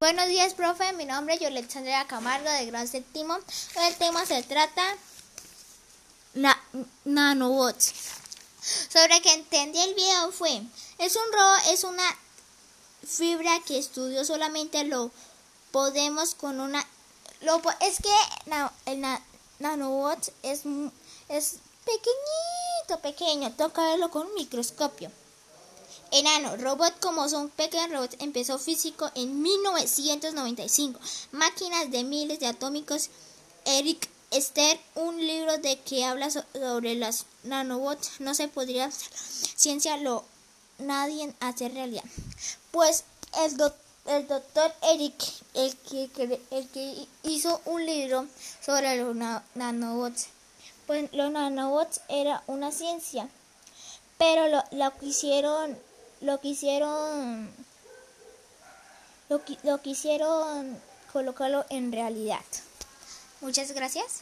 Buenos días, profe. Mi nombre es Alexandra Camargo de grado séptimo. El tema se trata nanobots. Sobre que entendí el video fue, es un ro es una fibra que estudió solamente lo podemos con una lo es que el nanobot es es pequeñito, pequeño, toca verlo con un microscopio. Enano, robot como son pequeños robots, empezó físico en 1995. Máquinas de miles de atómicos. Eric Esther, un libro de que habla sobre las nanobots, no se podría ciencia lo nadie hace realidad. Pues el, el doctor Eric, el que, el que hizo un libro sobre los nanobots, pues los nanobots era una ciencia, pero lo, lo quisieron lo quisieron lo, lo quisieron colocarlo en realidad. Muchas gracias.